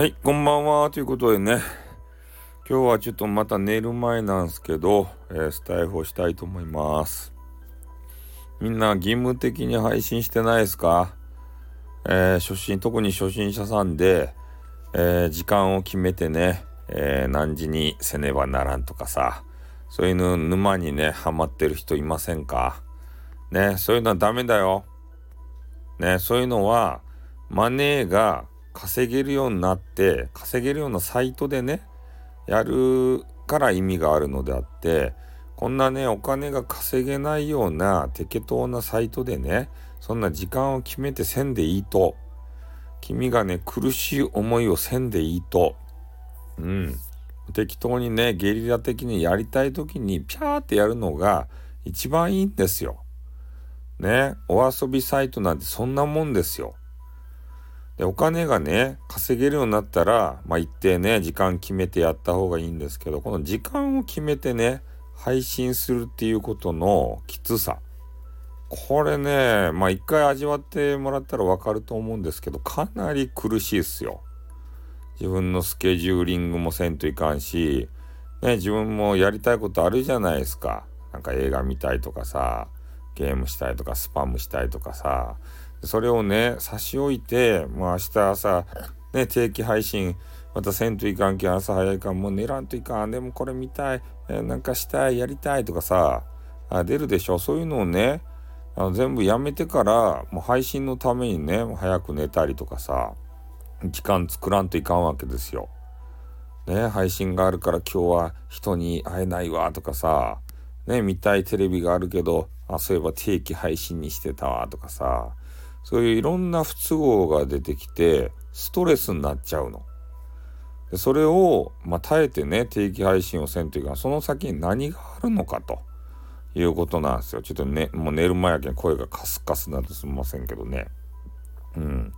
はい、こんばんは。ということでね、今日はちょっとまた寝る前なんですけど、えー、スタイフをしたいと思います。みんな義務的に配信してないですか？えー、初心、特に初心者さんで、えー、時間を決めてね、え何時にせねばならんとかさ、そういうの沼にね、ハマってる人いませんか？ね、そういうのはダメだよ。ね、そういうのは、マネーが稼げるようになって稼げるようなサイトでねやるから意味があるのであってこんなねお金が稼げないような適当なサイトでねそんな時間を決めてせんでいいと君がね苦しい思いをせんでいいとうん適当にねゲリラ的にやりたい時にピャーってやるのが一番いいんですよ。ねお遊びサイトなんてそんなもんですよ。でお金がね稼げるようになったらまあ一定ね時間決めてやった方がいいんですけどこの時間を決めてね配信するっていうことのきつさこれねまあ一回味わってもらったらわかると思うんですけどかなり苦しいっすよ。自分のスケジューリングもせんといかんし、ね、自分もやりたいことあるじゃないですか。なんか映画見たいとかさゲームしたいとかスパムしたいとかさそれをね、差し置いて、もう明日朝、ね、定期配信、またせんといかんけん、朝早いからもう寝らんといかん、でもこれ見たい、え、なんかしたい、やりたいとかさ、あ出るでしょ。そういうのをね、あの全部やめてから、もう配信のためにね、早く寝たりとかさ、時間作らんといかんわけですよ。ね、配信があるから今日は人に会えないわとかさ、ね、見たいテレビがあるけど、あ、そういえば定期配信にしてたわとかさ、そういういろんな不都合が出てきて、ストレスになっちゃうの。それを、まあ、耐えてね、定期配信をせんというか、その先に何があるのかということなんですよ。ちょっとね、もう寝る前やけん声がカスカスなんてすみませんけどね。うん。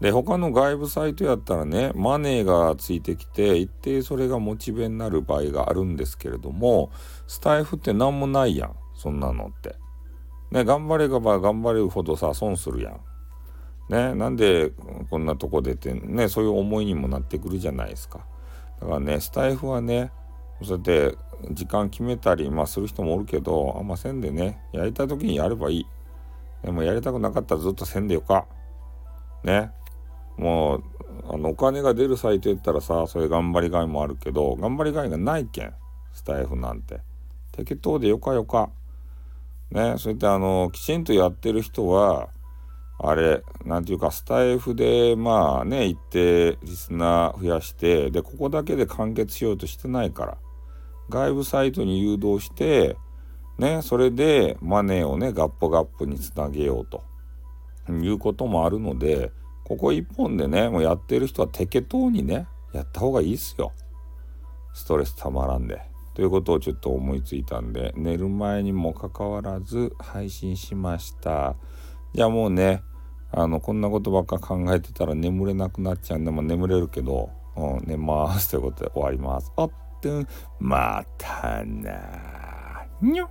で、他の外部サイトやったらね、マネーがついてきて、一定それがモチベになる場合があるんですけれども、スタイフって何もないやん。そんなのって。ね、頑張れば頑張れるほどさ、損するやん。ね、なんでこんなとこでってね、そういう思いにもなってくるじゃないですか。だからね、スタイフはね、そうやって時間決めたり、まあ、する人もおるけど、あんませんでね、やりたい時にやればいい。でもやりたくなかったらずっとせんでよか。ね。もう、あの、お金が出るサイトやったらさ、そういう頑張りがいもあるけど、頑張りがいがないけん、スタイフなんて。適当でよかよか。ね、そうやってあの、きちんとやってる人は、あれ、なんていうか、スタイフで、まあね、一定リスナー増やして、で、ここだけで完結しようとしてないから、外部サイトに誘導して、ね、それでマネーをね、ガッポガップにつなげようということもあるので、ここ一本でね、もうやってる人は適当にね、やった方がいいっすよ。ストレスたまらんで。ということをちょっと思いついたんで寝る前にもかかわらず配信しました。じゃあもうねあのこんなことばっか考えてたら眠れなくなっちゃうんでも眠れるけど、うん、寝ますということで終わります。あっとまたなにょ